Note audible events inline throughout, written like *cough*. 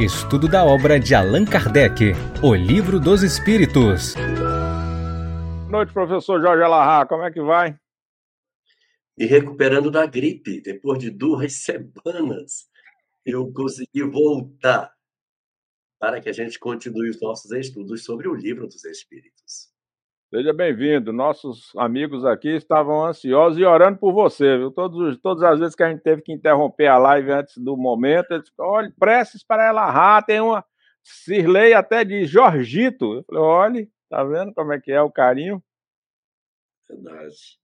Estudo da obra de Allan Kardec, O Livro dos Espíritos. Boa noite, professor Jorge Alahá. Como é que vai? E recuperando da gripe, depois de duas *laughs* semanas, eu consegui voltar para que a gente continue os nossos estudos sobre o Livro dos Espíritos. Seja bem-vindo. Nossos amigos aqui estavam ansiosos e orando por você, viu? Todos, todas as vezes que a gente teve que interromper a live antes do momento, eles olha, preces para ela rá, tem uma Cirlei até de Jorgito. Eu falei, olha, tá vendo como é que é o carinho? Verdade. Deixa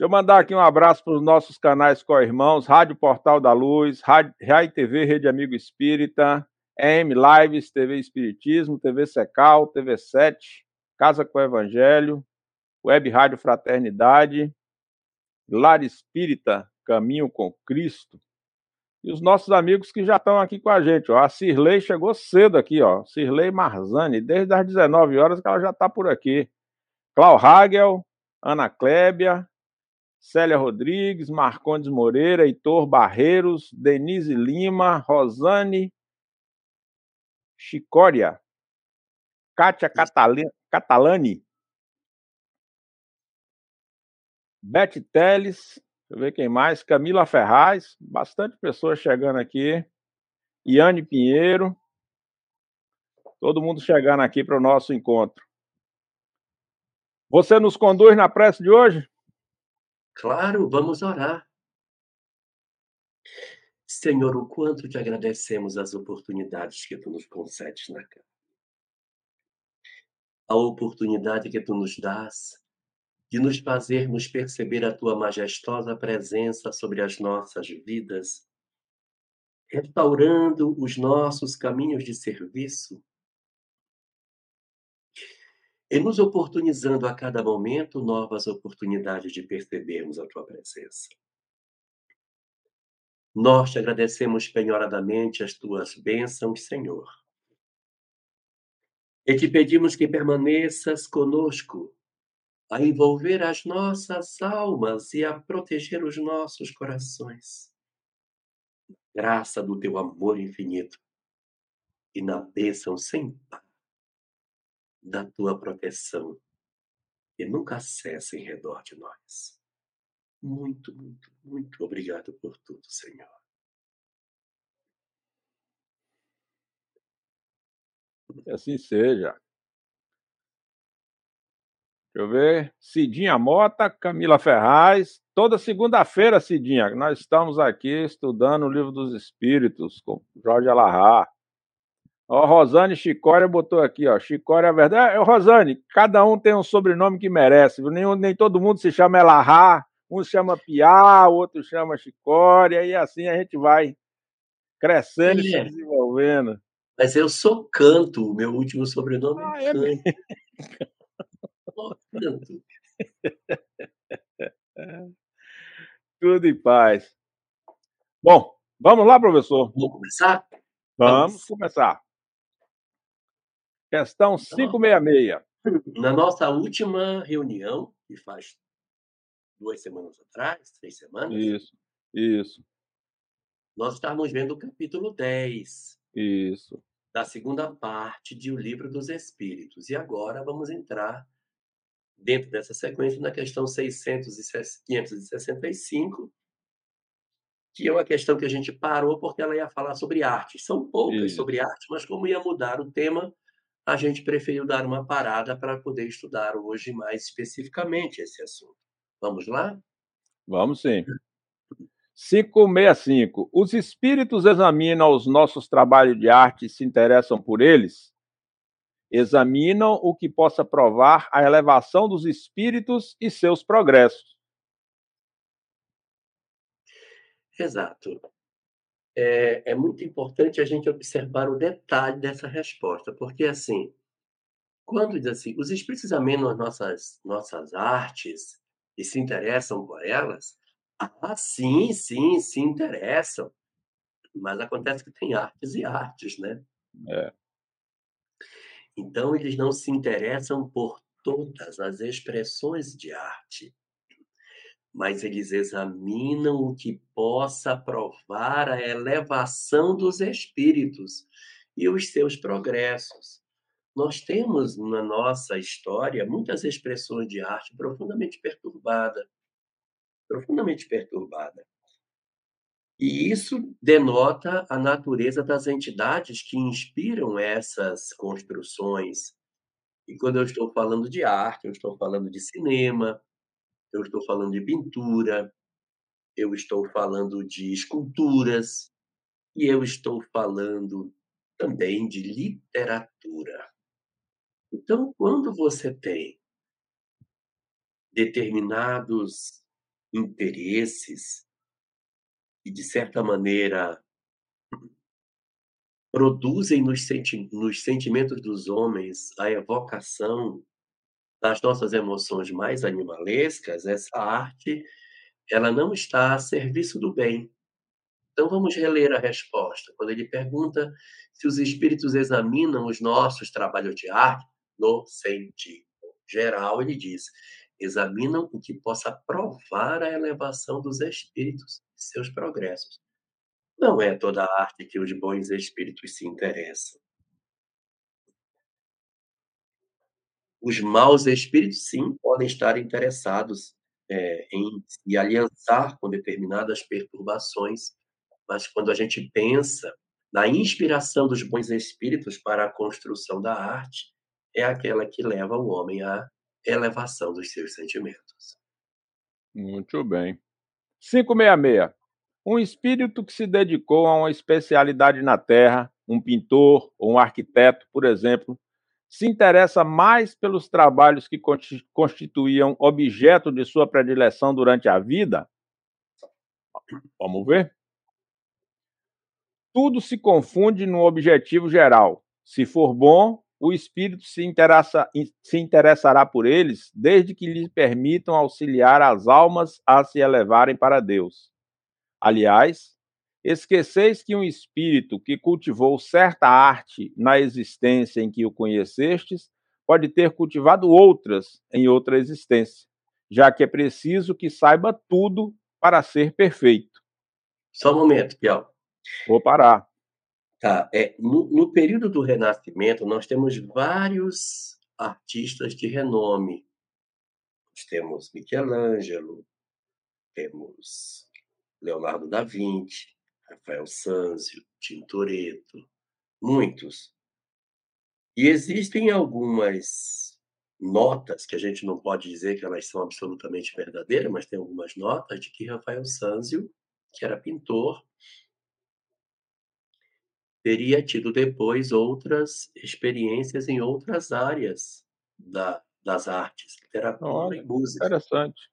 eu mandar aqui um abraço para os nossos canais co-irmãos, Rádio Portal da Luz, Rádio, Rádio TV Rede Amigo Espírita, M Lives, TV Espiritismo, TV Secal, TV 7, Casa com o Evangelho, Web Rádio Fraternidade, Lar Espírita, Caminho com Cristo. E os nossos amigos que já estão aqui com a gente. Ó. A Cirlei chegou cedo aqui, ó. Cirlei Marzani, desde as 19 horas que ela já está por aqui. Clau Hagel, Ana Clébia, Célia Rodrigues, Marcondes Moreira, Heitor Barreiros, Denise Lima, Rosane Chicória, Kátia Catalina, Catalani, Beth Teles, deixa eu ver quem mais, Camila Ferraz, bastante pessoas chegando aqui, Iane Pinheiro, todo mundo chegando aqui para o nosso encontro. Você nos conduz na prece de hoje? Claro, vamos orar. Senhor, o quanto te agradecemos as oportunidades que tu nos concedes na casa a oportunidade que tu nos dás de nos fazermos perceber a tua majestosa presença sobre as nossas vidas, restaurando os nossos caminhos de serviço e nos oportunizando a cada momento novas oportunidades de percebermos a tua presença. Nós te agradecemos penhoradamente as tuas bênçãos, Senhor e te pedimos que permaneças conosco, a envolver as nossas almas e a proteger os nossos corações. Graça do teu amor infinito e na bênção sem par da tua proteção que nunca cessa em redor de nós. Muito, muito, muito obrigado por tudo, Senhor. Que assim seja. Deixa eu ver. Cidinha Mota, Camila Ferraz. Toda segunda-feira, Cidinha, nós estamos aqui estudando o Livro dos Espíritos com Jorge Alahá. Ó, Rosane Chicória botou aqui, ó. Chicória é verdade. É, Rosane, cada um tem um sobrenome que merece. Nem, nem todo mundo se chama Elahá. Um se chama Piá, o outro chama Chicória, e assim a gente vai crescendo e se desenvolvendo. Mas eu sou Canto, meu último sobrenome ah, é Canto. *laughs* Canto. Tudo em paz. Bom, vamos lá, professor. Vamos começar? Vamos, vamos. começar. Questão 566. Então, na nossa última reunião, que faz duas semanas atrás, três semanas. Isso, isso. Nós estávamos vendo o capítulo 10. Isso da segunda parte de O Livro dos Espíritos. E agora vamos entrar dentro dessa sequência na questão 565, que é uma questão que a gente parou porque ela ia falar sobre arte. São poucas Isso. sobre arte, mas como ia mudar o tema, a gente preferiu dar uma parada para poder estudar hoje mais especificamente esse assunto. Vamos lá? Vamos sim. 565. Os espíritos examinam os nossos trabalhos de arte e se interessam por eles? Examinam o que possa provar a elevação dos espíritos e seus progressos. Exato. É, é muito importante a gente observar o detalhe dessa resposta, porque assim, quando diz assim, os espíritos examinam as nossas, nossas artes e se interessam por elas, ah, sim, sim, se interessam. Mas acontece que tem artes e artes, né? É. Então, eles não se interessam por todas as expressões de arte, mas eles examinam o que possa provar a elevação dos espíritos e os seus progressos. Nós temos na nossa história muitas expressões de arte profundamente perturbada, profundamente perturbada. E isso denota a natureza das entidades que inspiram essas construções. E quando eu estou falando de arte, eu estou falando de cinema, eu estou falando de pintura, eu estou falando de esculturas e eu estou falando também de literatura. Então, quando você tem determinados interesses e, de certa maneira, produzem nos, senti nos sentimentos dos homens a evocação das nossas emoções mais animalescas, essa arte ela não está a serviço do bem. Então vamos reler a resposta. Quando ele pergunta se os espíritos examinam os nossos trabalhos de arte, no sentido geral, ele diz: examinam o que possa provar a elevação dos espíritos e seus progressos. Não é toda a arte que os bons espíritos se interessam. Os maus espíritos, sim, podem estar interessados é, em se aliançar com determinadas perturbações, mas quando a gente pensa na inspiração dos bons espíritos para a construção da arte, é aquela que leva o homem à elevação dos seus sentimentos. Muito bem. 566. Um espírito que se dedicou a uma especialidade na Terra, um pintor ou um arquiteto, por exemplo, se interessa mais pelos trabalhos que constituíam objeto de sua predileção durante a vida? Vamos ver? Tudo se confunde no objetivo geral. Se for bom, o espírito se, interessa, se interessará por eles, desde que lhes permitam auxiliar as almas a se elevarem para Deus. Aliás, esqueceis que um espírito que cultivou certa arte na existência em que o conhecestes pode ter cultivado outras em outra existência, já que é preciso que saiba tudo para ser perfeito. Só um momento, Piau. Vou parar. Tá, é, no, no período do Renascimento, nós temos vários artistas de renome. Nós temos Michelangelo, temos Leonardo da Vinci, Rafael Sanzio, Tintoretto, muitos. E existem algumas notas que a gente não pode dizer que elas são absolutamente verdadeiras, mas tem algumas notas de que Rafael Sanzio, que era pintor, teria tido depois outras experiências em outras áreas da, das artes, literatura Olha, e música. Interessante.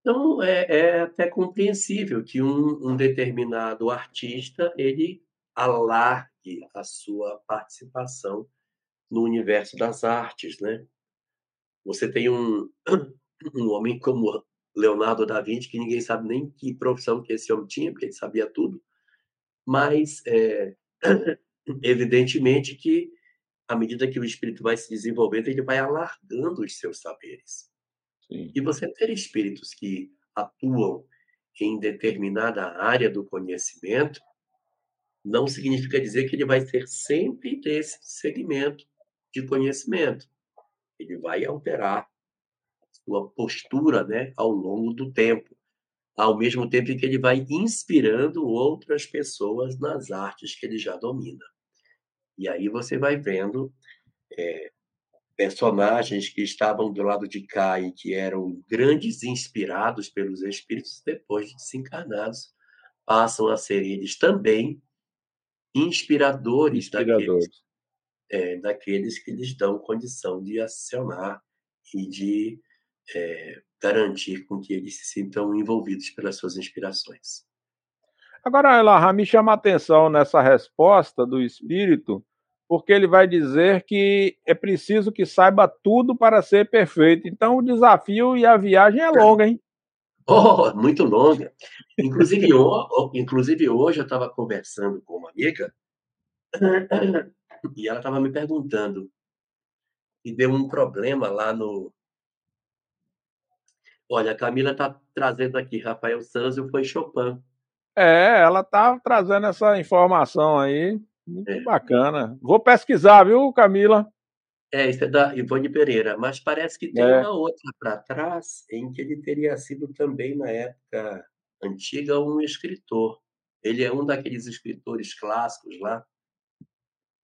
Então, é, é até compreensível que um, um, determinado artista ele alargue a sua participação no universo das artes, né? Você tem um, *clears throat* um homem como Leonardo da Vinci, que ninguém sabe nem que profissão que esse homem tinha, porque ele sabia tudo, mas é, *clears throat* evidentemente que à medida que o espírito vai se desenvolvendo, ele vai alargando os seus saberes. Sim. E você ter espíritos que atuam em determinada área do conhecimento não significa dizer que ele vai ser sempre desse segmento de conhecimento. Ele vai alterar sua postura, né, ao longo do tempo ao mesmo tempo que ele vai inspirando outras pessoas nas artes que ele já domina. E aí você vai vendo é, personagens que estavam do lado de cá e que eram grandes inspirados pelos espíritos, depois de desencarnados, passam a ser eles também inspiradores, inspiradores. Daqueles, é, daqueles que lhes dão condição de acionar e de é, garantir com que eles se sintam envolvidos pelas suas inspirações. Agora, Elahá, me chama a atenção nessa resposta do Espírito, porque ele vai dizer que é preciso que saiba tudo para ser perfeito. Então, o desafio e a viagem é longa, hein? Oh, muito longa. Inclusive, inclusive hoje eu estava conversando com uma amiga e ela estava me perguntando e deu um problema lá no, Olha, a Camila está trazendo aqui, Rafael Sanzio foi Chopin. É, ela está trazendo essa informação aí. Muito é. bacana. Vou pesquisar, viu, Camila? É, isso é da Ivone Pereira, mas parece que tem é. uma outra para trás em que ele teria sido também, na época antiga, um escritor. Ele é um daqueles escritores clássicos lá,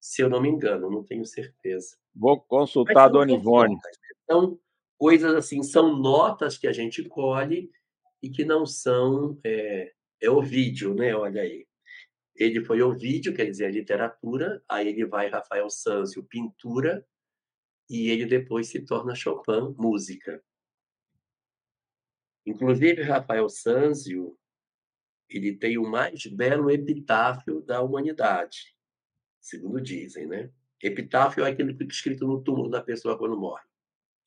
se eu não me engano, não tenho certeza. Vou consultar a Dona Ivone. Então, coisas assim, são notas que a gente colhe e que não são. É, é o vídeo, né? Olha aí. Ele foi o vídeo, quer dizer, a literatura, aí ele vai Rafael Sanzio, pintura, e ele depois se torna Chopin, música. Inclusive, Rafael Sanzio, ele tem o mais belo epitáfio da humanidade, segundo dizem, né? Epitáfio é aquele que fica escrito no túmulo da pessoa quando morre.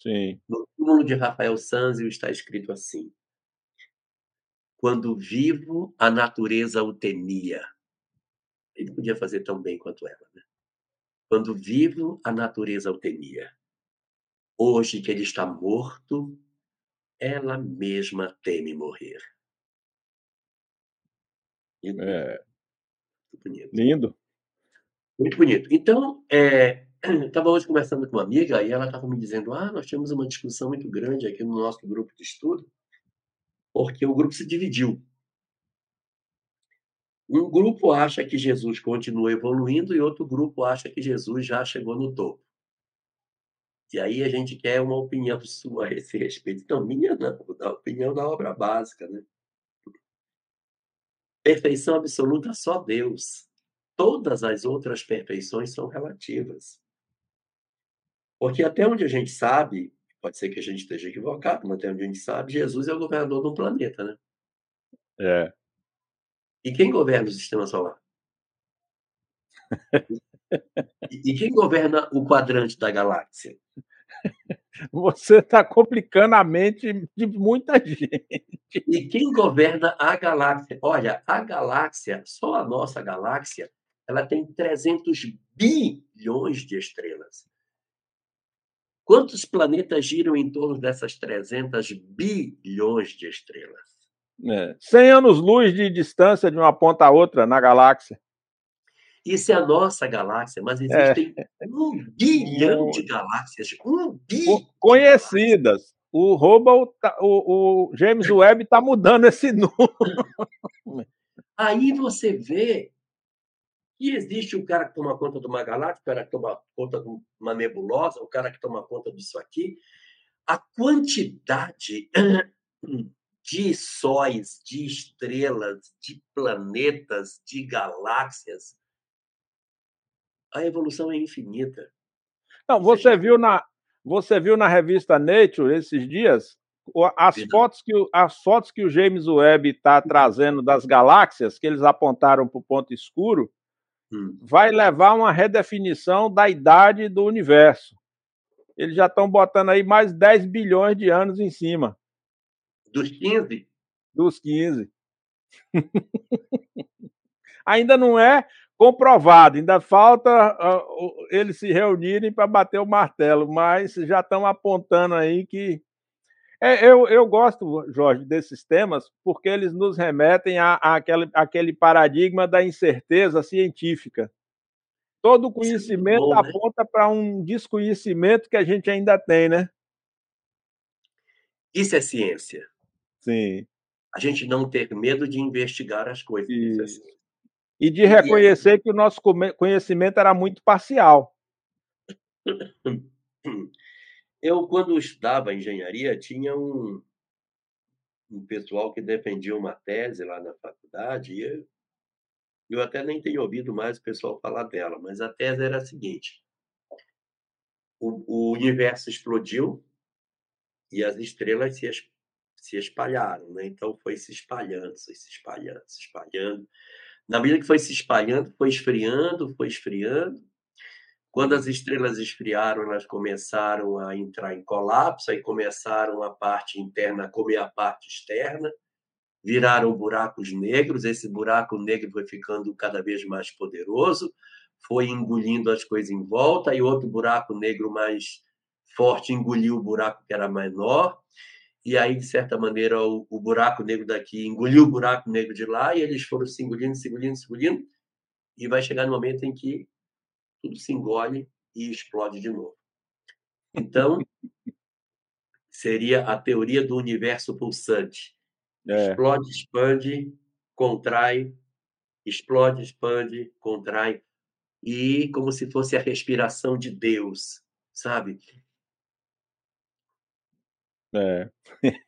Sim. No túmulo de Rafael Sanzio está escrito assim: Quando vivo, a natureza o temia. Ele podia fazer tão bem quanto ela, né? Quando vivo, a natureza o temia. Hoje que ele está morto, ela mesma teme morrer. É. Muito bonito. Lindo. Muito bonito. Então, é, estava hoje conversando com uma amiga e ela estava me dizendo: ah, nós tivemos uma discussão muito grande aqui no nosso grupo de estudo, porque o grupo se dividiu. Um grupo acha que Jesus continua evoluindo e outro grupo acha que Jesus já chegou no topo. E aí a gente quer uma opinião *laughs* sua a esse respeito. Então, minha não, da opinião da obra básica, né? Perfeição absoluta só Deus. Todas as outras perfeições são relativas. Porque até onde a gente sabe, pode ser que a gente esteja equivocado, mas até onde a gente sabe, Jesus é o governador do planeta, né? É. E quem governa o sistema solar? e quem governa o quadrante da galáxia? Você está complicando a mente de muita gente. E quem governa a galáxia? Olha, a galáxia, só a nossa galáxia, ela tem 300 bilhões de estrelas. Quantos planetas giram em torno dessas 300 bilhões de estrelas? É. 100 anos-luz de distância de uma ponta a outra na galáxia. Isso é a nossa galáxia, mas é. existem é. *laughs* um bilhão de galáxias. Um bilhão. Conhecidas. O Hubble, tá, o, o, James Webb está mudando esse *laughs* número. Aí você vê que existe o cara que toma conta de uma galáxia, o cara que toma conta de uma nebulosa, o cara que toma conta disso aqui. A quantidade *clears throat* de sóis, de estrelas, de planetas, de galáxias. A evolução é infinita. Não, você viu na você viu na revista Nature esses dias as fotos que as fotos que o James Webb está trazendo das galáxias que eles apontaram para o ponto escuro hum. vai levar uma redefinição da idade do universo. Eles já estão botando aí mais 10 bilhões de anos em cima. Dos 15? Dos 15. *laughs* ainda não é comprovado, ainda falta uh, eles se reunirem para bater o martelo, mas já estão apontando aí que. É, eu, eu gosto, Jorge, desses temas, porque eles nos remetem a, a aquele, aquele paradigma da incerteza científica. Todo conhecimento bom, né? aponta para um desconhecimento que a gente ainda tem, né? Isso é ciência. Sim. A gente não ter medo de investigar as coisas. Isso. E de reconhecer que o nosso conhecimento era muito parcial. *coughs* Eu, quando estudava engenharia, tinha um, um pessoal que defendia uma tese lá na faculdade, e eu, eu até nem tenho ouvido mais o pessoal falar dela, mas a tese era a seguinte: o, o universo explodiu e as estrelas se se espalharam, né? Então foi se espalhando, se espalhando, se espalhando. Na medida que foi se espalhando, foi esfriando, foi esfriando. Quando as estrelas esfriaram, elas começaram a entrar em colapso, aí começaram a parte interna a comer a parte externa, viraram buracos negros. Esse buraco negro foi ficando cada vez mais poderoso, foi engolindo as coisas em volta, e outro buraco negro mais forte engoliu o buraco que era menor e aí, de certa maneira, o, o, buraco negro daqui engoliu o buraco negro de lá, e eles foram se engolindo, se engolindo, se engolindo, e vai chegar no momento em que tudo se engole e explode de novo. Então, *laughs* seria a teoria do universo pulsante. É. Explode, expande, contrai, explode, expande, contrai. E como se fosse a respiração de Deus, sabe? É.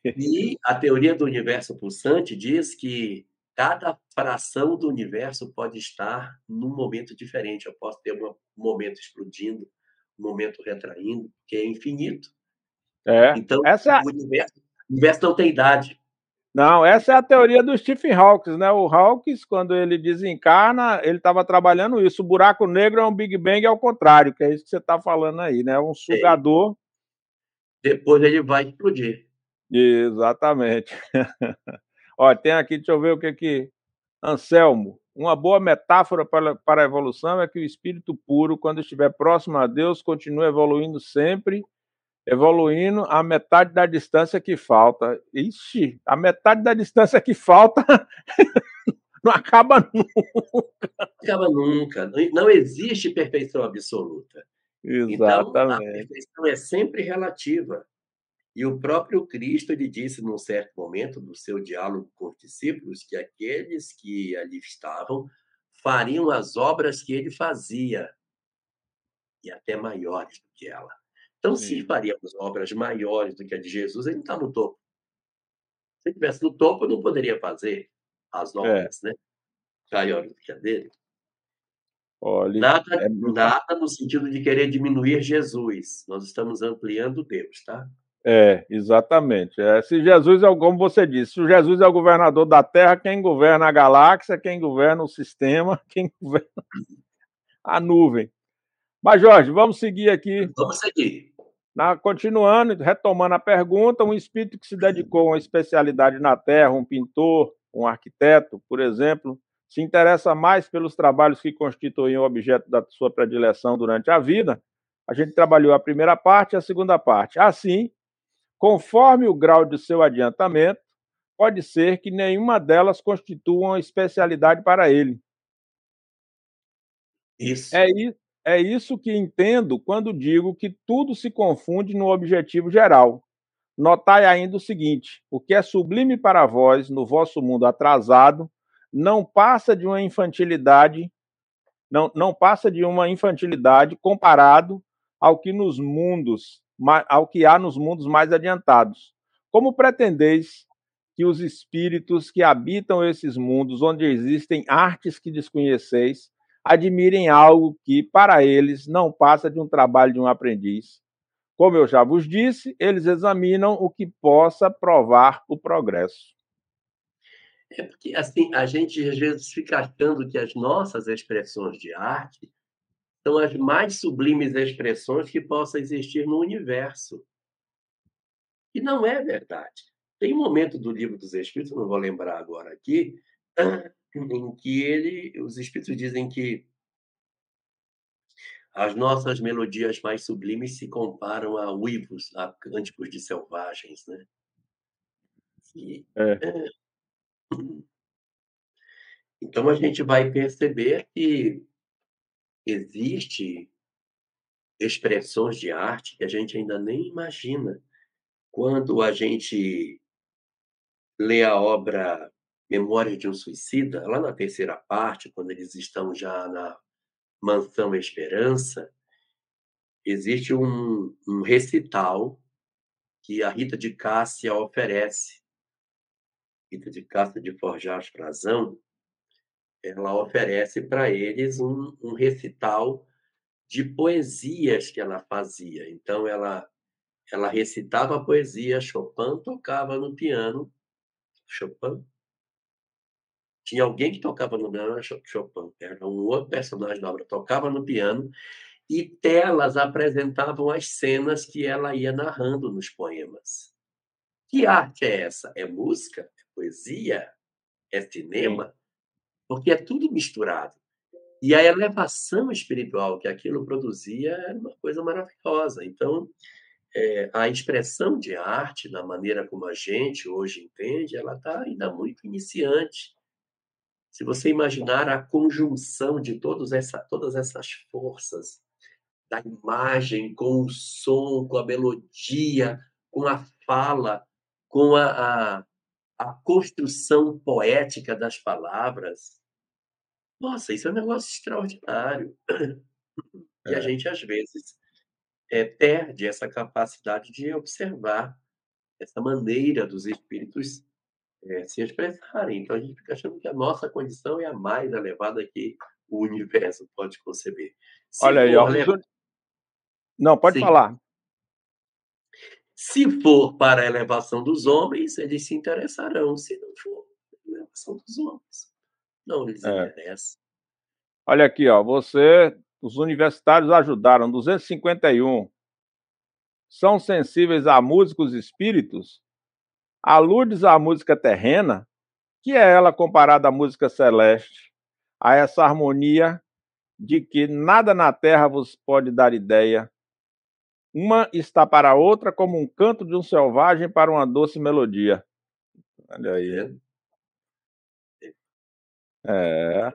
e a teoria do universo pulsante diz que cada fração do universo pode estar num momento diferente. Eu posso ter um momento explodindo, um momento retraindo, que é infinito. É. Então, Essa... O, universo, o universo não tem idade. Não, essa é a teoria do Stephen Hawking, né? O Hawking, quando ele desencarna, ele estava trabalhando isso. O buraco negro é um Big Bang ao contrário, que é isso que você está falando aí, né? Um sugador. Depois ele vai explodir. Exatamente. *laughs* Olha, tem aqui, deixa eu ver o que que. Anselmo, uma boa metáfora para, para a evolução é que o espírito puro, quando estiver próximo a Deus, continua evoluindo sempre evoluindo a metade da distância que falta. Ixi, a metade da distância que falta *laughs* não acaba nunca. Não acaba nunca. Não existe perfeição absoluta. Exatamente. Então, a perfeição é sempre relativa. E o próprio Cristo ele disse num certo momento do seu diálogo com os discípulos que aqueles que ali estavam fariam as obras que ele fazia e até maiores do que ela. Então, Sim. se faríamos obras maiores do que a de Jesus, ele não está no topo. Se ele estivesse no topo, não poderia fazer as é. obras, é. né? Maiores do que a dele. Olha, nada, é... nada no sentido de querer diminuir Jesus. Nós estamos ampliando Deus, tá? É, exatamente. É, se Jesus é, como você disse, se Jesus é o governador da Terra, quem governa a galáxia, quem governa o sistema, *laughs* quem governa a nuvem. Mas, Jorge, vamos seguir aqui. Vamos seguir. Na, continuando, retomando a pergunta, um espírito que se dedicou a uma especialidade na Terra, um pintor, um arquiteto, por exemplo, se interessa mais pelos trabalhos que constituem o objeto da sua predileção durante a vida. A gente trabalhou a primeira parte e a segunda parte. Assim, conforme o grau de seu adiantamento, pode ser que nenhuma delas constitua uma especialidade para ele. Isso. É, é isso que entendo quando digo que tudo se confunde no objetivo geral. Notai ainda o seguinte: o que é sublime para vós no vosso mundo atrasado não passa de uma infantilidade, não, não passa de uma infantilidade comparado ao que nos mundos, ao que há nos mundos mais adiantados. Como pretendeis que os espíritos que habitam esses mundos onde existem artes que desconheceis admirem algo que, para eles, não passa de um trabalho de um aprendiz. Como eu já vos disse, eles examinam o que possa provar o progresso. É porque, assim, a gente às vezes fica achando que as nossas expressões de arte são as mais sublimes expressões que possam existir no universo. E não é verdade. Tem um momento do livro dos Espíritos, não vou lembrar agora aqui, *clears throat* em que ele, os espíritos dizem que as nossas melodias mais sublimes se comparam a uivos, a cânticos de selvagens, né? E. É... *clears throat* Então a gente vai perceber que existe expressões de arte que a gente ainda nem imagina. Quando a gente lê a obra Memórias de um Suicida, lá na terceira parte, quando eles estão já na Mansão Esperança, existe um, um recital que a Rita de Cássia oferece. Rita de Cássia de Forjar Frazão, ela oferece para eles um, um recital de poesias que ela fazia. Então, ela, ela recitava a poesia, Chopin tocava no piano. Chopin tinha alguém que tocava no piano, era Chopin, era um outro personagem da obra, tocava no piano, e telas apresentavam as cenas que ela ia narrando nos poemas. Que arte é essa? É música? É poesia? É cinema? Porque é tudo misturado. E a elevação espiritual que aquilo produzia era uma coisa maravilhosa. Então, é, a expressão de arte, da maneira como a gente hoje entende, ela está ainda muito iniciante Se você imaginar a conjunção de todos essa, todas essas forças, da imagem, com o som, com a melodia, com a fala, com a, a, a construção poética das palavras, nossa, isso é um negócio extraordinário. E a é. gente, às vezes, é, perde essa capacidade de observar essa maneira dos espíritos é, se expressarem. Então, a gente fica achando que a nossa condição é a mais elevada que o universo pode conceber. Se Olha aí, ó. Não, pode Sim. falar. Se for para a elevação dos homens, eles se interessarão. Se não for, a elevação dos homens. Não lhes é. interessa. Olha aqui, ó. Você, os universitários ajudaram 251 são sensíveis a músicos espíritos, aludes à música terrena, que é ela comparada à música celeste, a essa harmonia de que nada na terra vos pode dar ideia. Uma está para a outra como um canto de um selvagem para uma doce melodia. Olha aí. É.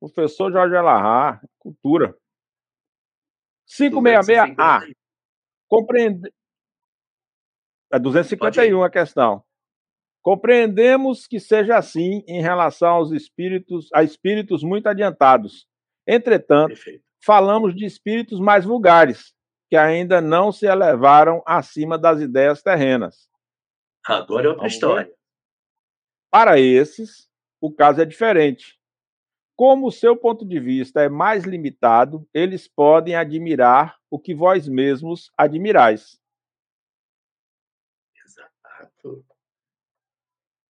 Professor Jorge Alahá, cultura. 566A. Compreende... É 251 a questão. Compreendemos que seja assim em relação aos espíritos, a espíritos muito adiantados. Entretanto, Perfeito. falamos de espíritos mais vulgares, que ainda não se elevaram acima das ideias terrenas. Agora é outra Vamos história. Para esses, o caso é diferente. Como o seu ponto de vista é mais limitado, eles podem admirar o que vós mesmos admirais. Exato.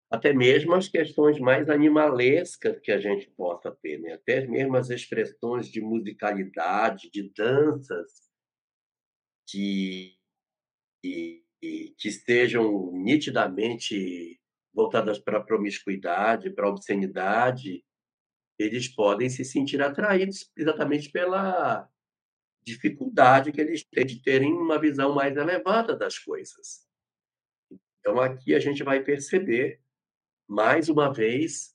Até mesmo as questões mais animalescas que a gente possa ter, né? até mesmo as expressões de musicalidade, de danças, que, que, que estejam nitidamente voltadas para a promiscuidade, para a obscenidade, eles podem se sentir atraídos exatamente pela dificuldade que eles têm de terem uma visão mais elevada das coisas. Então, aqui a gente vai perceber, mais uma vez,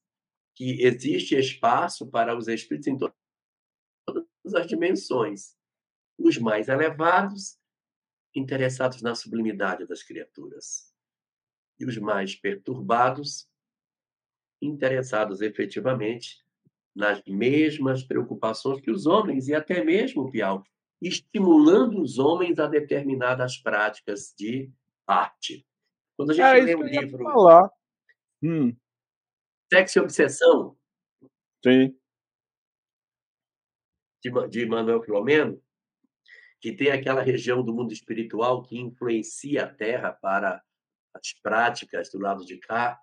que existe espaço para os espíritos em todas as dimensões. Os mais elevados, interessados na sublimidade das criaturas. E os mais perturbados, interessados efetivamente nas mesmas preocupações que os homens, e até mesmo, Piau, estimulando os homens a determinadas práticas de arte. Quando a gente é, lê um livro. Hum. Sexo e Obsessão. Sim. De, de Manuel Filomeno, que tem aquela região do mundo espiritual que influencia a Terra para as práticas do lado de cá,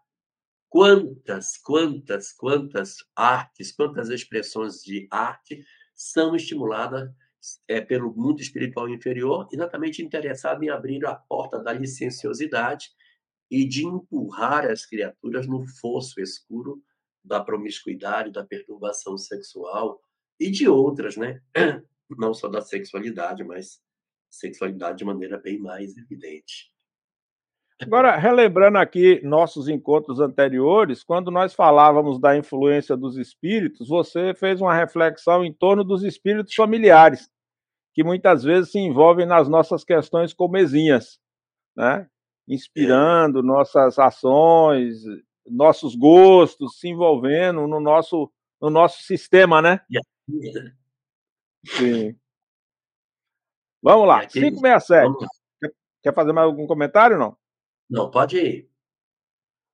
quantas, quantas, quantas artes, quantas expressões de arte são estimuladas é, pelo mundo espiritual inferior, exatamente interessado em abrir a porta da licenciosidade e de empurrar as criaturas no fosso escuro da promiscuidade, da perturbação sexual e de outras, né? Não só da sexualidade, mas sexualidade de maneira bem mais evidente. Agora, relembrando aqui nossos encontros anteriores, quando nós falávamos da influência dos espíritos, você fez uma reflexão em torno dos espíritos familiares, que muitas vezes se envolvem nas nossas questões comezinhas, né? inspirando nossas ações, nossos gostos, se envolvendo no nosso, no nosso sistema, né? Sim. Vamos lá, 567. Quer fazer mais algum comentário não? Não, pode ir.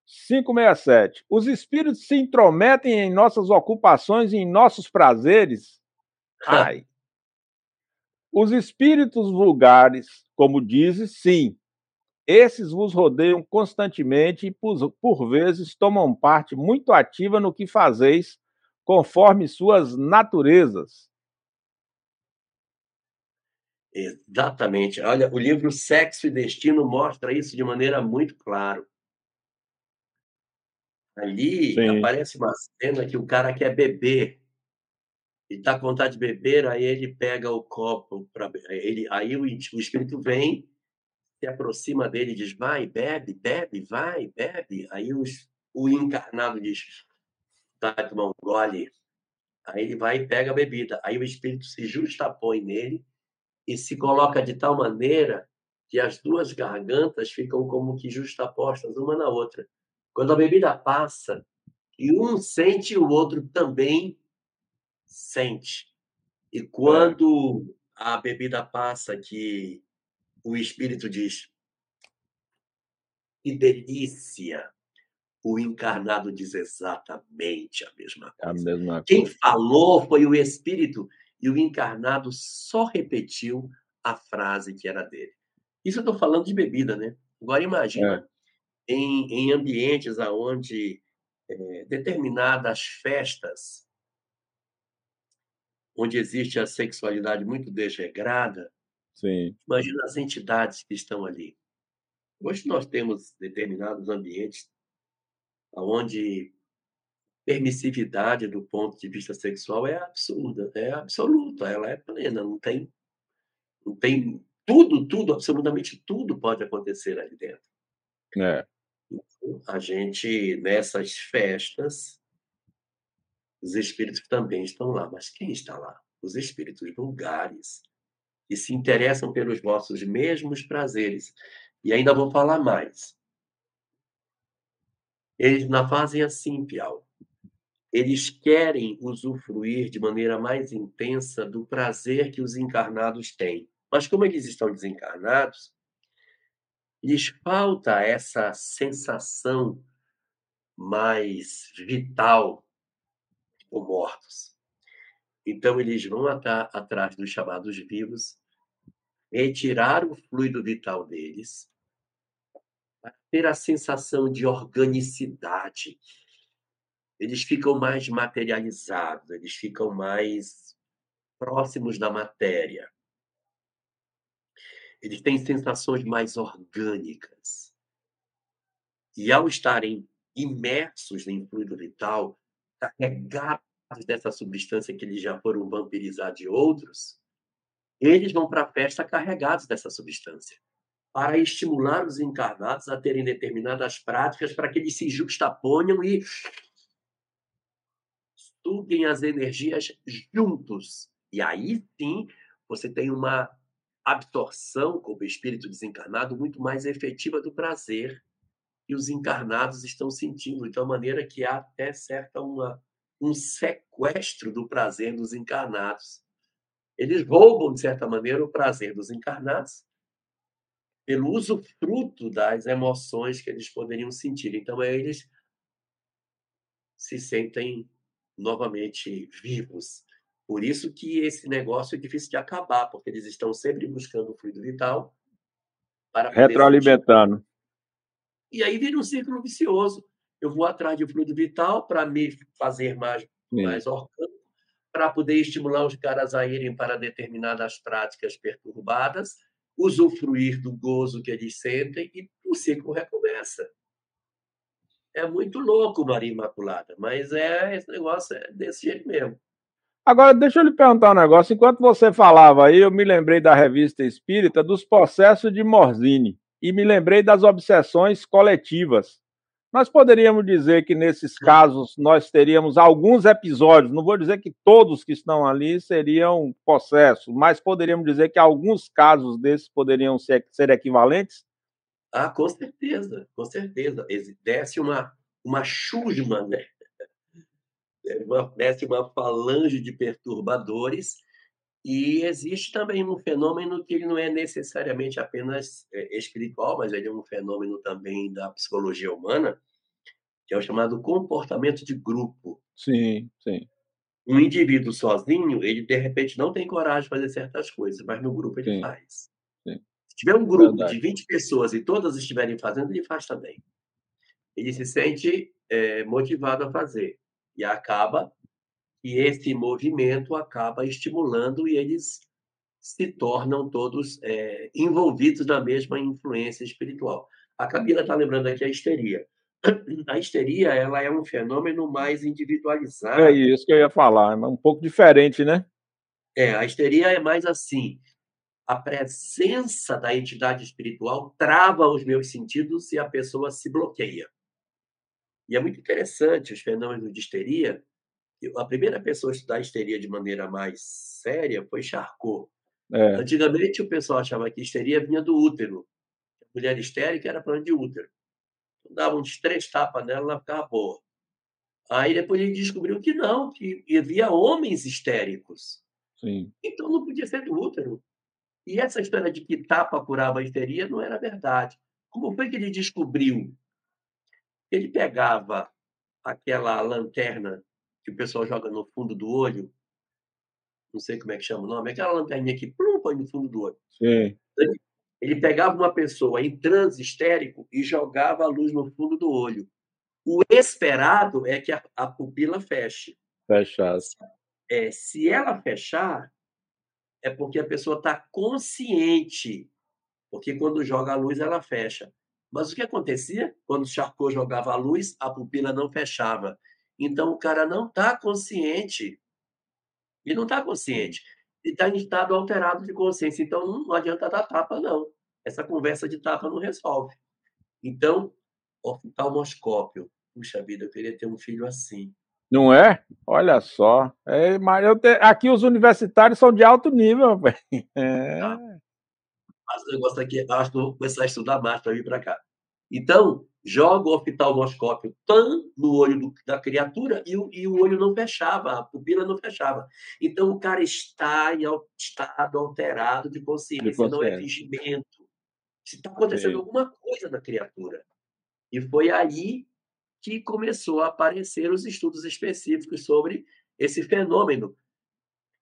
567. Os espíritos se intrometem em nossas ocupações e em nossos prazeres? *laughs* Ai. Os espíritos vulgares, como dizes, sim. Esses vos rodeiam constantemente e, por, por vezes, tomam parte muito ativa no que fazeis, conforme suas naturezas. Exatamente. Olha, o livro Sexo e Destino mostra isso de maneira muito clara. Ali Sim. aparece uma cena que o cara quer beber. E está com vontade de beber, aí ele pega o copo para ele, aí o, o espírito vem, se aproxima dele e diz: "Vai, bebe, bebe, vai, bebe". Aí os, o encarnado diz: de tomar um gole. Aí ele vai e pega a bebida. Aí o espírito se justapõe nele e se coloca de tal maneira que as duas gargantas ficam como que justapostas uma na outra. Quando a bebida passa, e um sente, o outro também sente. E quando a bebida passa, que o espírito diz: que delícia! O encarnado diz exatamente a mesma coisa. A mesma coisa. Quem falou foi o espírito e o encarnado só repetiu a frase que era dele. Isso eu estou falando de bebida, né? Agora imagina é. em, em ambientes onde é, determinadas festas, onde existe a sexualidade muito desregrada, Sim. imagina as entidades que estão ali. Hoje nós temos determinados ambientes onde permissividade do ponto de vista sexual é absurda, é absoluta, ela é plena, não tem, não tem tudo, tudo, absolutamente tudo pode acontecer ali dentro. É. Então, a gente, nessas festas, os espíritos também estão lá. Mas quem está lá? Os espíritos vulgares, que se interessam pelos vossos mesmos prazeres. E ainda vou falar mais. Eles não fazem assim, Piau. Eles querem usufruir de maneira mais intensa do prazer que os encarnados têm. Mas como eles estão desencarnados, lhes falta essa sensação mais vital como mortos. Então, eles vão atrás dos chamados vivos, retirar o fluido vital deles, ter a sensação de organicidade. Eles ficam mais materializados, eles ficam mais próximos da matéria eles têm sensações mais orgânicas. E ao estarem imersos em fluido vital, carregados dessa substância que eles já foram vampirizar de outros, eles vão para a festa carregados dessa substância, para estimular os encarnados a terem determinadas práticas para que eles se justaponham e suguem as energias juntos. E aí sim você tem uma absorção como espírito desencarnado muito mais efetiva do prazer que os encarnados estão sentindo, de uma maneira que há até certa uma, um sequestro do prazer dos encarnados. Eles roubam, de certa maneira, o prazer dos encarnados pelo uso fruto das emoções que eles poderiam sentir. Então, eles se sentem novamente vivos, por isso que esse negócio é difícil de acabar, porque eles estão sempre buscando o fluido vital para retroalimentando. Sentir. E aí vira um círculo vicioso. Eu vou atrás de fluido vital para me fazer mais mais orgânico, para poder estimular os caras a irem para determinadas práticas perturbadas, usufruir do gozo que eles sentem e o ciclo recomeça. É muito louco, Maria Imaculada, mas é esse negócio é desse jeito mesmo. Agora, deixa eu lhe perguntar um negócio. Enquanto você falava aí, eu me lembrei da revista Espírita dos processos de Morzini e me lembrei das obsessões coletivas. Nós poderíamos dizer que nesses casos nós teríamos alguns episódios, não vou dizer que todos que estão ali seriam processos, mas poderíamos dizer que alguns casos desses poderiam ser, ser equivalentes? Ah, com certeza, com certeza. Desce uma, uma chusma, né? *laughs* desce uma falange de perturbadores e existe também um fenômeno que ele não é necessariamente apenas é, espiritual, mas ele é um fenômeno também da psicologia humana, que é o chamado comportamento de grupo. Sim, sim. Um indivíduo sozinho, ele de repente não tem coragem de fazer certas coisas, mas no grupo ele sim, faz. Se tiver um grupo Verdade. de 20 pessoas e todas estiverem fazendo, ele faz também. Ele se sente é, motivado a fazer e acaba e esse movimento acaba estimulando e eles se tornam todos é, envolvidos na mesma influência espiritual. A Camila está lembrando aqui a histeria. *clears throat* A histeria ela é um fenômeno mais individualizado. É isso que eu ia falar, é um pouco diferente, né? É, a histeria é mais assim. A presença da entidade espiritual trava os meus sentidos e a pessoa se bloqueia. E é muito interessante os fenômenos de histeria. A primeira pessoa a estudar histeria de maneira mais séria foi Charcot. É. Antigamente o pessoal achava que histeria vinha do útero. A mulher histérica era problema de útero. Dava uns três tapas nela, ela ficava boa. Aí depois ele descobriu que não, que havia homens histéricos. Sim. Então não podia ser do útero. E essa história de que tapa curava a histeria não era verdade. Como foi que ele descobriu? Ele pegava aquela lanterna que o pessoal joga no fundo do olho, não sei como é que chama o nome, aquela lanterninha que plum, põe no fundo do olho. Sim. Ele pegava uma pessoa em transe histérico e jogava a luz no fundo do olho. O esperado é que a, a pupila feche. Fechasse. É, se ela fechar, é porque a pessoa está consciente. Porque quando joga a luz, ela fecha. Mas o que acontecia? Quando o Charcot jogava a luz, a pupila não fechava. Então o cara não está consciente. E não está consciente. E está em estado alterado de consciência. Então não, adianta dar tapa, não. Essa conversa de tapa não resolve. Então, oftalmoscópio. Puxa vida, eu queria ter um filho assim. Não é? Olha só. É, te... Aqui os universitários são de alto nível, *laughs* É. Ah, mas o negócio aqui, acho que vou começar a estudar mais para vir para cá. Então, joga o oftalmoscópio tan no olho do, da criatura e o, e o olho não fechava, a pupila não fechava. Então, o cara está em estado alterado de consciência, de consciência. não é fingimento. Está acontecendo Sim. alguma coisa na criatura. E foi aí que começou a aparecer os estudos específicos sobre esse fenômeno.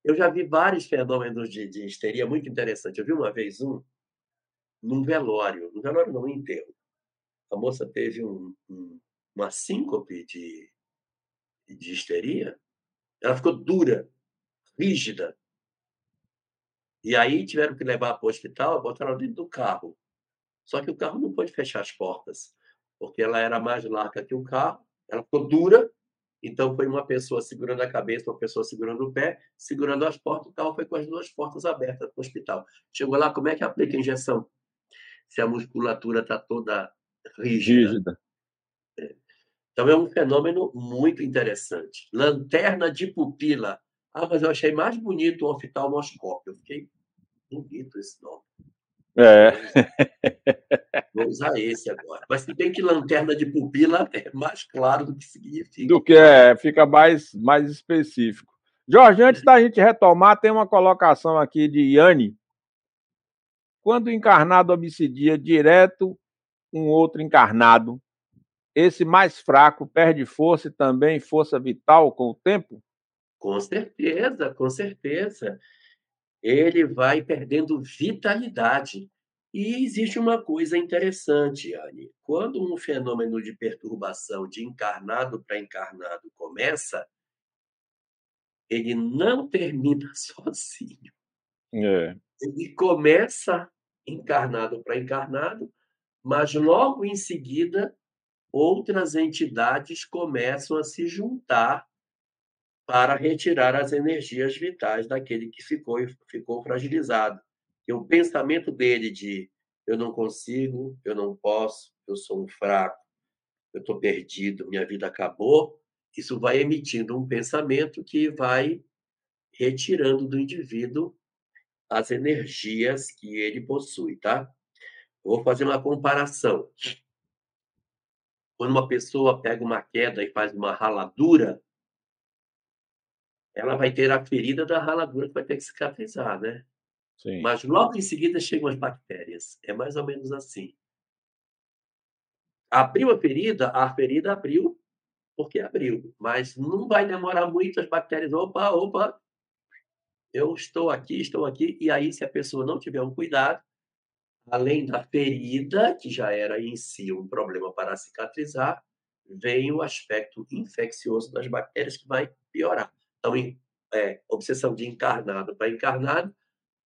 Eu já vi vários fenômenos de, de histeria muito interessantes. Eu vi uma vez um num velório, num velório não, num enterro. A moça teve um, um, uma síncope de, de histeria. Ela ficou dura, rígida. E aí tiveram que levar para o hospital, botaram dentro do carro. Só que o carro não pôde fechar as portas porque ela era mais larga que o carro, ela ficou dura, então foi uma pessoa segurando a cabeça, uma pessoa segurando o pé, segurando as portas, o carro foi com as duas portas abertas para o hospital. Chegou lá, como é que aplica a injeção? Se a musculatura está toda rígida. rígida. É. Então é um fenômeno muito interessante. Lanterna de pupila. Ah, mas eu achei mais bonito o oftalmoscópio. Eu fiquei bonito esse nome. É. *laughs* Vou usar esse agora. Mas se bem que lanterna de pupila é mais claro do que significa. Do que é, fica mais, mais específico. Jorge, antes da gente retomar, tem uma colocação aqui de Yane. Quando o encarnado obsidia direto um outro encarnado, esse mais fraco perde força e também força vital com o tempo? Com certeza, com certeza ele vai perdendo vitalidade. E existe uma coisa interessante, Anne. Quando um fenômeno de perturbação de encarnado para encarnado começa, ele não termina *laughs* sozinho. É. Ele começa encarnado para encarnado, mas logo em seguida outras entidades começam a se juntar para retirar as energias vitais daquele que ficou, ficou fragilizado. E o pensamento dele de eu não consigo, eu não posso, eu sou um fraco, eu estou perdido, minha vida acabou, isso vai emitindo um pensamento que vai retirando do indivíduo as energias que ele possui, tá? vou fazer uma comparação. Quando uma pessoa pega uma queda e faz uma raladura, ela vai ter a ferida da raladura que vai ter que cicatrizar, né? Sim. Mas logo em seguida chegam as bactérias. É mais ou menos assim. Abriu a ferida, a ferida abriu porque abriu. Mas não vai demorar muito as bactérias. Opa, opa, eu estou aqui, estou aqui. E aí, se a pessoa não tiver um cuidado, além da ferida, que já era em si um problema para cicatrizar, vem o aspecto infeccioso das bactérias que vai piorar. Então, é, obsessão de encarnado para encarnado,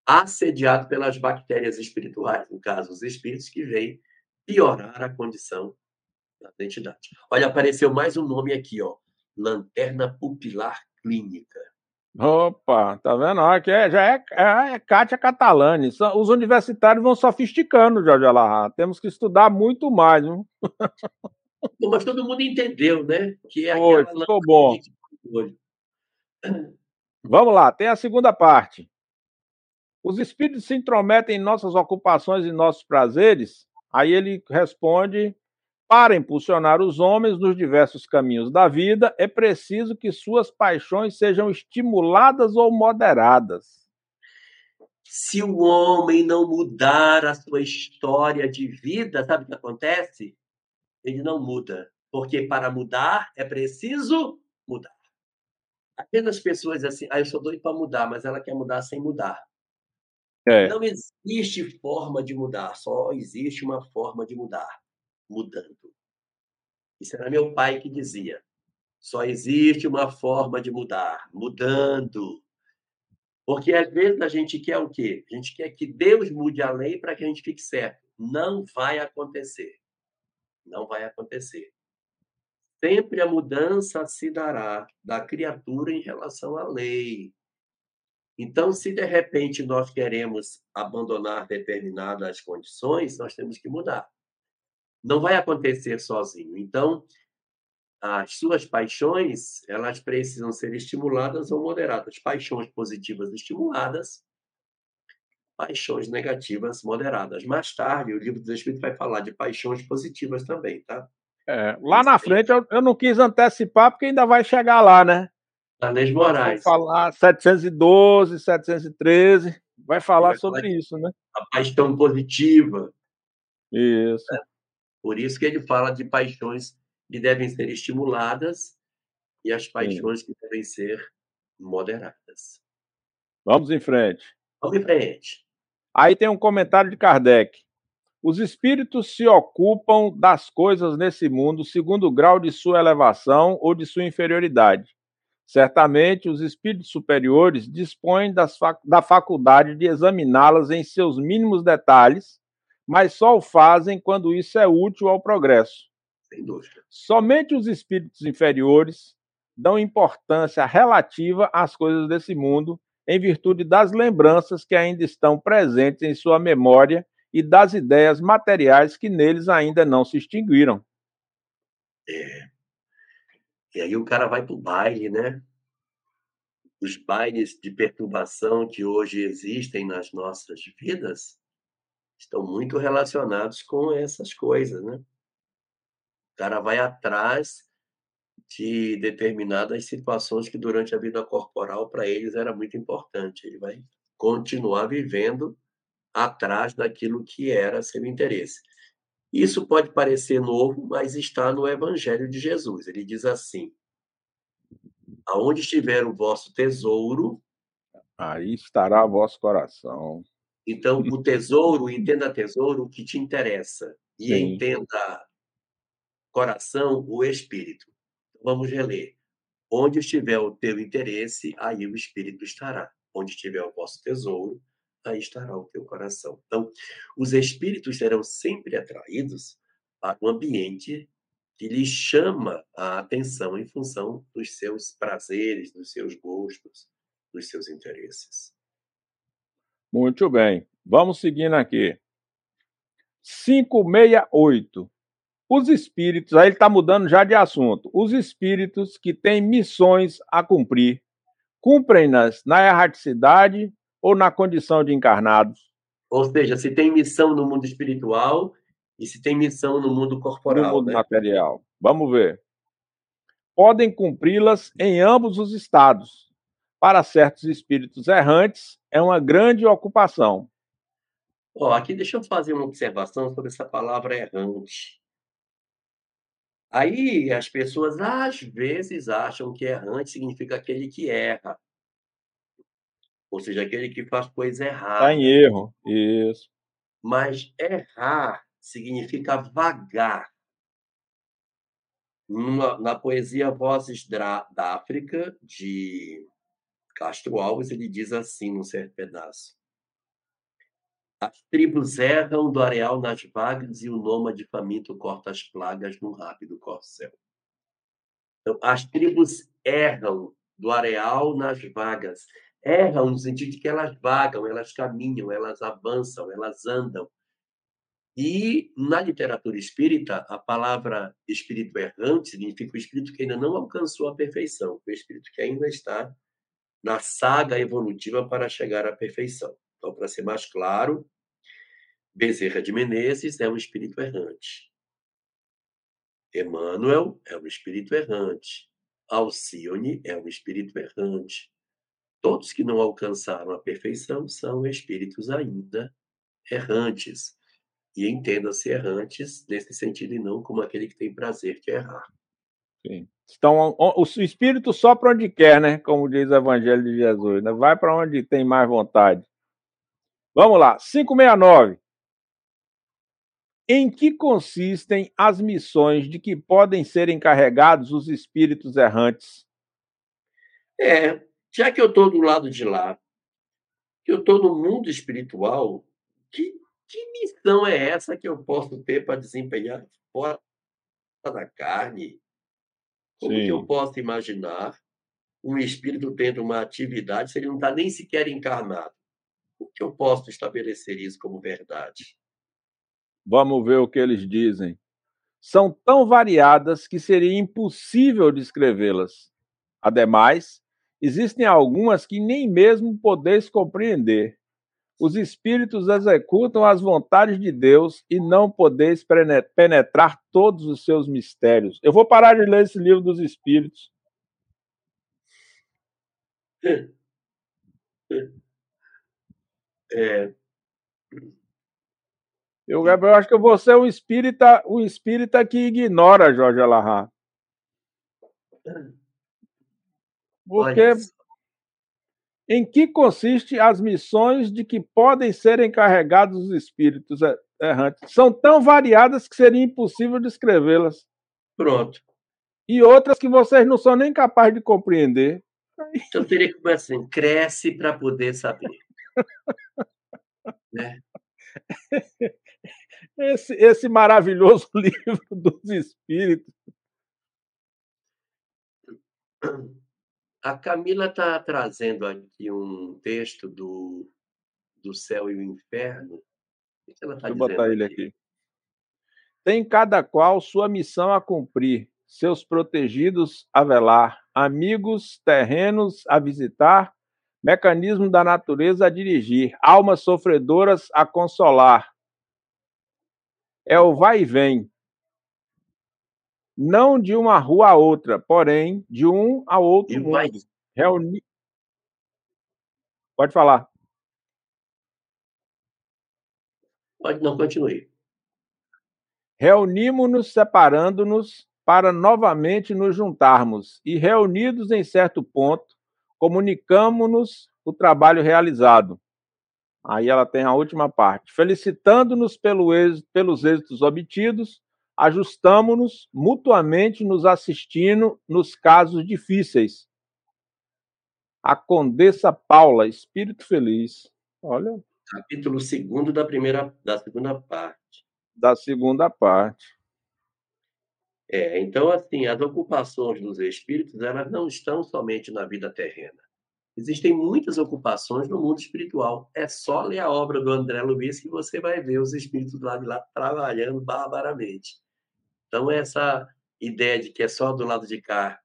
assediado pelas bactérias espirituais, no caso, os espíritos que vêm piorar a condição da identidade. Olha, apareceu mais um nome aqui, ó. Lanterna pupilar clínica. Opa, tá vendo? Aqui é, já é, é, é Kátia Catalani. Os universitários vão sofisticando, Jorge Alahá. Temos que estudar muito mais. Viu? Mas todo mundo entendeu, né? Que é Foi, ficou bom. Vamos lá, tem a segunda parte. Os espíritos se intrometem em nossas ocupações e nossos prazeres? Aí ele responde: para impulsionar os homens nos diversos caminhos da vida, é preciso que suas paixões sejam estimuladas ou moderadas. Se o homem não mudar a sua história de vida, sabe o que acontece? Ele não muda. Porque para mudar é preciso mudar. Apenas pessoas assim, ah, eu sou doido para mudar, mas ela quer mudar sem mudar. É. Não existe forma de mudar, só existe uma forma de mudar, mudando. Isso era meu pai que dizia. Só existe uma forma de mudar, mudando. Porque às vezes a gente quer o quê? A gente quer que Deus mude a lei para que a gente fique certo. Não vai acontecer. Não vai acontecer. Sempre a mudança se dará da criatura em relação à lei. Então, se de repente nós queremos abandonar determinadas condições, nós temos que mudar. Não vai acontecer sozinho. Então, as suas paixões, elas precisam ser estimuladas ou moderadas. Paixões positivas estimuladas, paixões negativas moderadas. Mais tarde, o livro dos Espíritos vai falar de paixões positivas também, tá? É, lá na frente eu, eu, não quis antecipar porque ainda vai chegar lá, né? Leis Moraes. Vai falar 712, 713, vai falar vai sobre falar isso, né? A paixão positiva. Isso. É. Por isso que ele fala de paixões que devem ser estimuladas e as paixões Sim. que devem ser moderadas. Vamos em frente. Vamos em frente. Aí tem um comentário de Kardec. Os espíritos se ocupam das coisas nesse mundo segundo o grau de sua elevação ou de sua inferioridade. Certamente, os espíritos superiores dispõem fac da faculdade de examiná-las em seus mínimos detalhes, mas só o fazem quando isso é útil ao progresso. Sem dúvida. Somente os espíritos inferiores dão importância relativa às coisas desse mundo, em virtude das lembranças que ainda estão presentes em sua memória e das ideias materiais que neles ainda não se extinguiram. É. E aí o cara vai para o baile, né? Os bailes de perturbação que hoje existem nas nossas vidas estão muito relacionados com essas coisas, né? cara vai atrás de determinadas situações que durante a vida corporal para eles era muito importante. Ele vai continuar vivendo atrás daquilo que era seu interesse. Isso pode parecer novo, mas está no Evangelho de Jesus. Ele diz assim: Aonde estiver o vosso tesouro, aí estará o vosso coração. Então, o tesouro, entenda tesouro o que te interessa e Sim. entenda coração, o espírito. Vamos reler. Onde estiver o teu interesse, aí o espírito estará. Onde estiver o vosso tesouro, aí estará o teu coração. Então, os espíritos serão sempre atraídos para um ambiente que lhes chama a atenção em função dos seus prazeres, dos seus gostos, dos seus interesses. Muito bem. Vamos seguindo aqui. 568. Os espíritos, aí ele está mudando já de assunto. Os espíritos que têm missões a cumprir, cumprem-nas na erraticidade ou na condição de encarnados? Ou seja, se tem missão no mundo espiritual e se tem missão no mundo corporal. No mundo né? material. Vamos ver. Podem cumpri-las em ambos os estados. Para certos espíritos errantes, é uma grande ocupação. Oh, aqui deixa eu fazer uma observação sobre essa palavra errante. Aí as pessoas às vezes acham que errante significa aquele que erra. Ou seja, aquele que faz coisa errada. Está em erro, isso. Mas errar significa vagar. Na, na poesia Vozes da África, de Castro Alves, ele diz assim, num certo pedaço. As tribos erram do areal nas vagas e o nômade faminto corta as plagas num rápido corcel. Então, as tribos erram do areal nas vagas. Erram no sentido de que elas vagam, elas caminham, elas avançam, elas andam. E na literatura espírita, a palavra espírito errante significa o espírito que ainda não alcançou a perfeição, o espírito que ainda está na saga evolutiva para chegar à perfeição. Então, para ser mais claro, Bezerra de Menezes é um espírito errante. Emmanuel é um espírito errante. Alcione é um espírito errante. Todos que não alcançaram a perfeição são espíritos ainda errantes. E entenda-se errantes nesse sentido e não como aquele que tem prazer de errar. Sim. Então, o espírito só para onde quer, né? Como diz o Evangelho de Jesus. Né? Vai para onde tem mais vontade. Vamos lá. 569. Em que consistem as missões de que podem ser encarregados os espíritos errantes? É, já que eu estou do lado de lá, que eu estou no mundo espiritual, que que missão é essa que eu posso ter para desempenhar fora da carne? Como Sim. que eu posso imaginar um espírito tendo uma atividade se ele não está nem sequer encarnado? O que eu posso estabelecer isso como verdade? Vamos ver o que eles dizem. São tão variadas que seria impossível descrevê-las. Ademais, existem algumas que nem mesmo podeis compreender os espíritos executam as vontades de Deus e não podeis penetrar todos os seus mistérios. Eu vou parar de ler esse livro dos espíritos. *laughs* É. Eu, eu acho que vou ser um espírita, um espírita que ignora Jorge Alahá. *clears throat* Porque em que consiste as missões de que podem ser encarregados os espíritos errantes? São tão variadas que seria impossível descrevê-las. Pronto. E outras que vocês não são nem capazes de compreender. Então teria que começar assim, cresce para poder saber. né? *laughs* Esse, esse maravilhoso *laughs* livro dos espíritos. *clears throat* A Camila está trazendo aqui um texto do, do Céu e o Inferno. O que ela está dizendo? botar ele aqui. Tem cada qual sua missão a cumprir, seus protegidos a velar, amigos terrenos a visitar, mecanismo da natureza a dirigir, almas sofredoras a consolar. É o vai e vem, não de uma rua a outra, porém de um a outro e mundo. Reuni... Pode falar. Pode, não, continue. Reunimos-nos separando-nos para novamente nos juntarmos e, reunidos em certo ponto, comunicamos-nos o trabalho realizado. Aí ela tem a última parte. Felicitando-nos pelo êxito, pelos êxitos obtidos ajustamos-nos mutuamente nos assistindo nos casos difíceis. A Condessa Paula, Espírito Feliz. Olha. Capítulo 2 da primeira da segunda parte. Da segunda parte. É, então assim, as ocupações dos espíritos, elas não estão somente na vida terrena. Existem muitas ocupações no mundo espiritual. É só ler a obra do André Luiz que você vai ver os espíritos lá de lá trabalhando barbaramente. Então, essa ideia de que é só do lado de cá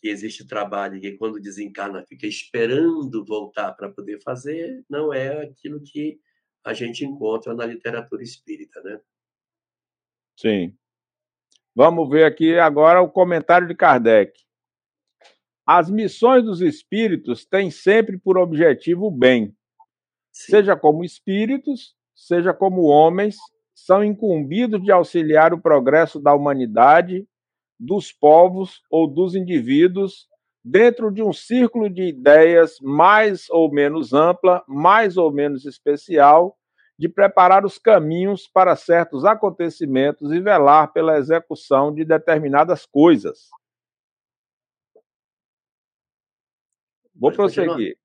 que existe trabalho e que quando desencarna fica esperando voltar para poder fazer, não é aquilo que a gente encontra na literatura espírita, né? Sim. Vamos ver aqui agora o comentário de Kardec. As missões dos espíritos têm sempre por objetivo o bem, Sim. seja como espíritos, seja como homens, são incumbidos de auxiliar o progresso da humanidade, dos povos ou dos indivíduos dentro de um círculo de ideias mais ou menos ampla, mais ou menos especial, de preparar os caminhos para certos acontecimentos e velar pela execução de determinadas coisas. Vou prosseguir.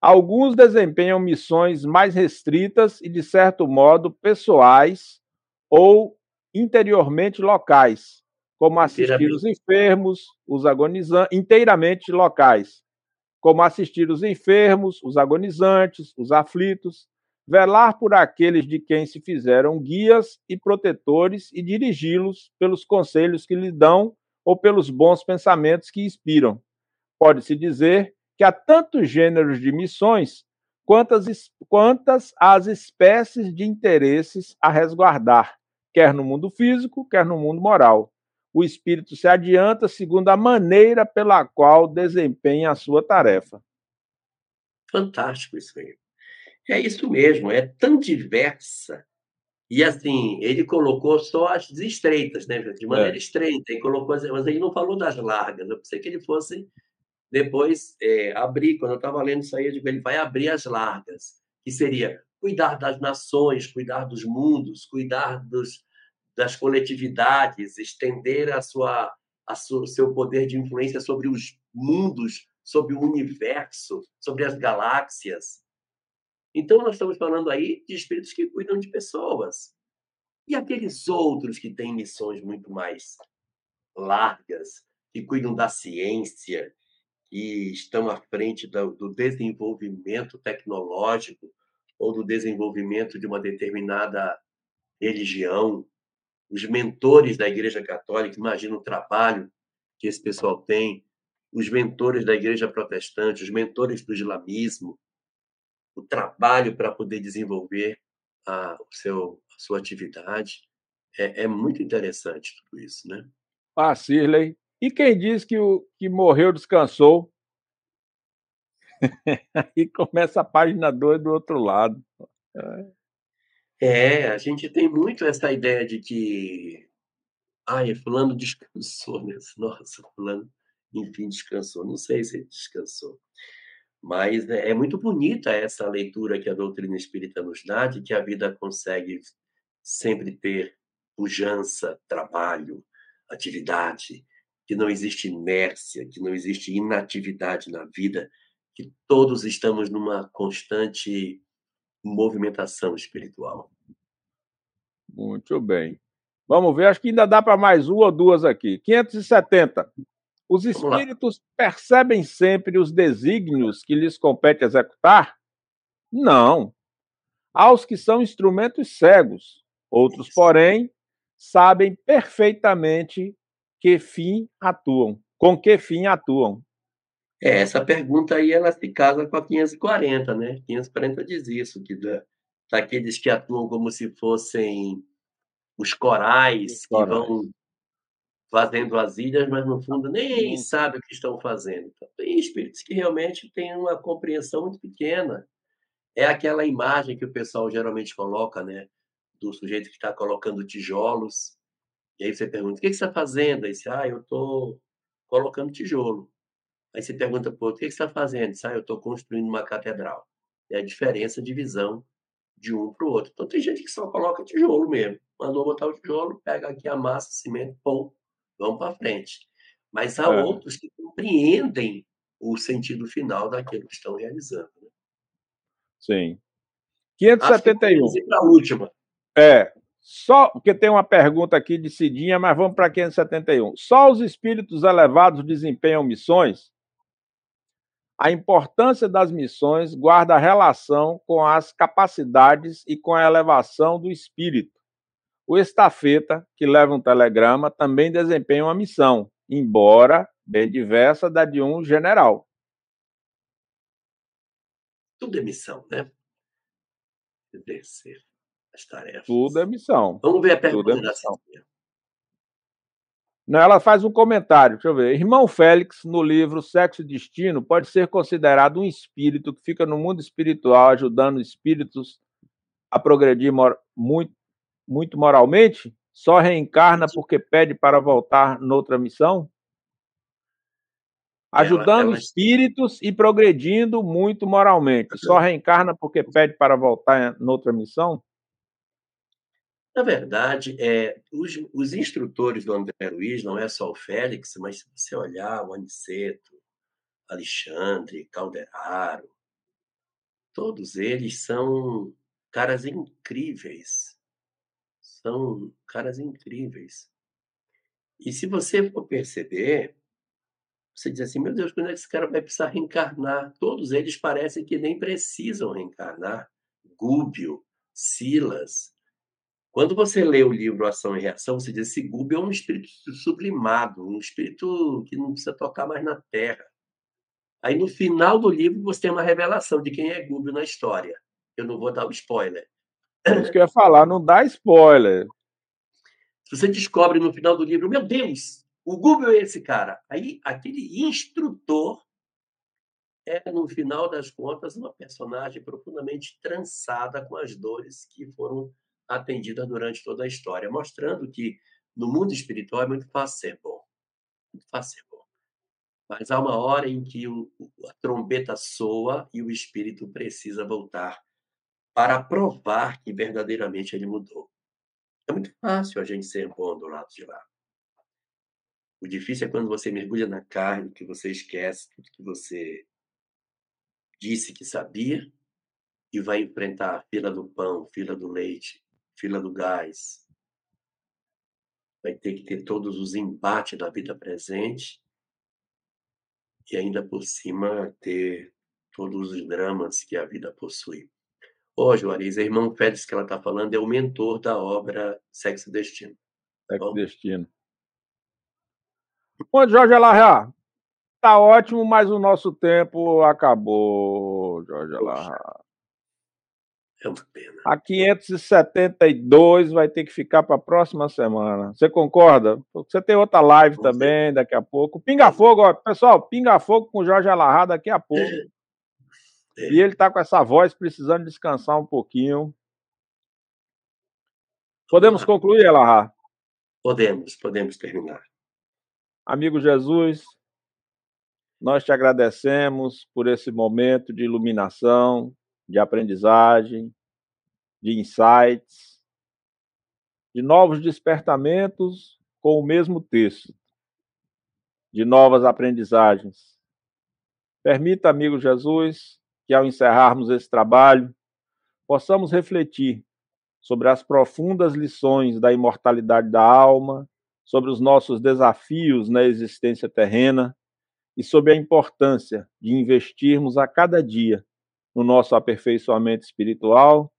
Alguns desempenham missões mais restritas e, de certo modo, pessoais ou interiormente locais, como assistir os enfermos, os agonizantes, inteiramente locais, como assistir os enfermos, os agonizantes, os aflitos, velar por aqueles de quem se fizeram guias e protetores e dirigi-los pelos conselhos que lhe dão ou pelos bons pensamentos que inspiram. Pode-se dizer que há tantos gêneros de missões quantas, quantas as espécies de interesses a resguardar, quer no mundo físico, quer no mundo moral. O espírito se adianta segundo a maneira pela qual desempenha a sua tarefa. Fantástico isso aí. É isso mesmo, é tão diversa. E assim, ele colocou só as estreitas, né? De maneira é. estreita, e colocou, mas ele não falou das largas. Eu pensei que ele fosse depois é, abrir, quando eu estava lendo isso aí, eu digo, ele vai abrir as largas, que seria cuidar das nações, cuidar dos mundos, cuidar dos, das coletividades, estender a sua, a sua, seu poder de influência sobre os mundos, sobre o universo, sobre as galáxias. Então, nós estamos falando aí de espíritos que cuidam de pessoas. E aqueles outros que têm missões muito mais largas, que cuidam da ciência, que estão à frente do desenvolvimento tecnológico ou do desenvolvimento de uma determinada religião. Os mentores da Igreja Católica, imagina o trabalho que esse pessoal tem, os mentores da Igreja Protestante, os mentores do islamismo, o trabalho para poder desenvolver a, o seu, a sua atividade. É, é muito interessante tudo isso, né? Ah, Cirley, e quem diz que o que morreu descansou? Aí *laughs* começa a página 2 do outro lado. É, a gente tem muito essa ideia de que. Ai, fulano descansou, né? *laughs* Nossa, fulano, enfim, descansou. Não sei se descansou. Mas é, é muito bonita essa leitura que a doutrina espírita nos dá, de que a vida consegue sempre ter pujança, trabalho, atividade, que não existe inércia, que não existe inatividade na vida, que todos estamos numa constante movimentação espiritual. Muito bem. Vamos ver, acho que ainda dá para mais uma ou duas aqui. 570. Os espíritos percebem sempre os desígnios que lhes compete executar? Não. Aos que são instrumentos cegos. Outros, porém, sabem perfeitamente que fim atuam? Com que fim atuam? É, essa pergunta aí ela se casa com a 540, né? 540 diz isso, que da, daqueles que atuam como se fossem os corais, que vão fazendo as ilhas, mas no fundo nem hum. sabem o que estão fazendo. Então, tem espíritos que realmente têm uma compreensão muito pequena. É aquela imagem que o pessoal geralmente coloca, né? Do sujeito que está colocando tijolos e aí você pergunta, o que você está fazendo? Aí você, ah, eu estou colocando tijolo. Aí você pergunta, pô, o que você está fazendo? Diz, ah, eu estou construindo uma catedral. É a diferença de visão de um para o outro. Então tem gente que só coloca tijolo mesmo. Mandou botar o tijolo, pega aqui a massa, cimento, pum, vamos para frente. Mas há é. outros que compreendem o sentido final daquilo que estão realizando. Né? Sim. 571. Acho que para a última. É, só porque tem uma pergunta aqui de Cidinha, mas vamos para 571. Só os espíritos elevados desempenham missões? A importância das missões guarda relação com as capacidades e com a elevação do espírito. O estafeta, que leva um telegrama, também desempenha uma missão, embora bem diversa da de um general. Tudo é missão, né? Descer as tarefas. Tudo é missão. Vamos ver a pergunta é da Cíntia. Não, ela faz um comentário, deixa eu ver. Irmão Félix, no livro Sexo e Destino, pode ser considerado um espírito que fica no mundo espiritual ajudando espíritos a progredir mor muito, muito moralmente? Só reencarna porque pede para voltar noutra missão? Ajudando ela, ela... espíritos e progredindo muito moralmente. Só reencarna porque pede para voltar noutra missão? Na verdade, é, os, os instrutores do André Luiz, não é só o Félix, mas se você olhar o Aniceto, Alexandre, Calderaro, todos eles são caras incríveis. São caras incríveis. E se você for perceber, você diz assim, meu Deus, quando é que esse cara vai precisar reencarnar? Todos eles parecem que nem precisam reencarnar Gúbio, Silas. Quando você lê o livro Ação e Reação, você diz que Gúbio é um espírito sublimado, um espírito que não precisa tocar mais na terra. Aí no final do livro você tem uma revelação de quem é Gúbio na história. Eu não vou dar o spoiler. É isso que eu ia falar, não dá spoiler. Se você descobre no final do livro, meu Deus, o Google é esse cara. Aí aquele instrutor é, no final das contas, uma personagem profundamente trançada com as dores que foram atendidas durante toda a história, mostrando que no mundo espiritual é muito fácil ser bom. Muito fácil ser bom. Mas há uma hora em que a trombeta soa e o espírito precisa voltar para provar que verdadeiramente ele mudou. É muito fácil a gente ser bom do lado de lá. O difícil é quando você mergulha na carne, que você esquece tudo que você disse que sabia e vai enfrentar a fila do pão, fila do leite, fila do gás. Vai ter que ter todos os embates da vida presente e ainda por cima ter todos os dramas que a vida possui. Ô, Juarez, a irmã Félix que ela está falando é o mentor da obra Sexo e Destino. Sexo e Destino. Bom, Jorge Alarra, tá ótimo, mas o nosso tempo acabou, Jorge Alarra. É uma pena. A 572 vai ter que ficar para a próxima semana. Você concorda? Você tem outra live também daqui a pouco. Pinga Fogo, ó, pessoal, Pinga Fogo com Jorge Alarra daqui a pouco. É. É. E ele tá com essa voz precisando descansar um pouquinho. Podemos concluir, Alarra? Podemos, podemos terminar. Amigo Jesus, nós te agradecemos por esse momento de iluminação, de aprendizagem, de insights, de novos despertamentos com o mesmo texto, de novas aprendizagens. Permita, amigo Jesus, que ao encerrarmos esse trabalho, possamos refletir sobre as profundas lições da imortalidade da alma, sobre os nossos desafios na existência terrena e sobre a importância de investirmos a cada dia no nosso aperfeiçoamento espiritual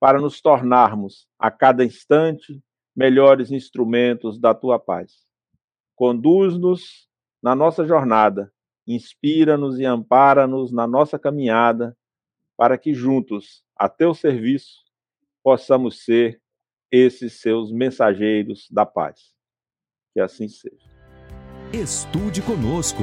para nos tornarmos a cada instante melhores instrumentos da tua paz. Conduz-nos na nossa jornada, inspira-nos e ampara-nos na nossa caminhada, para que juntos, a teu serviço, possamos ser esses seus mensageiros da paz. Que assim seja. Estude conosco.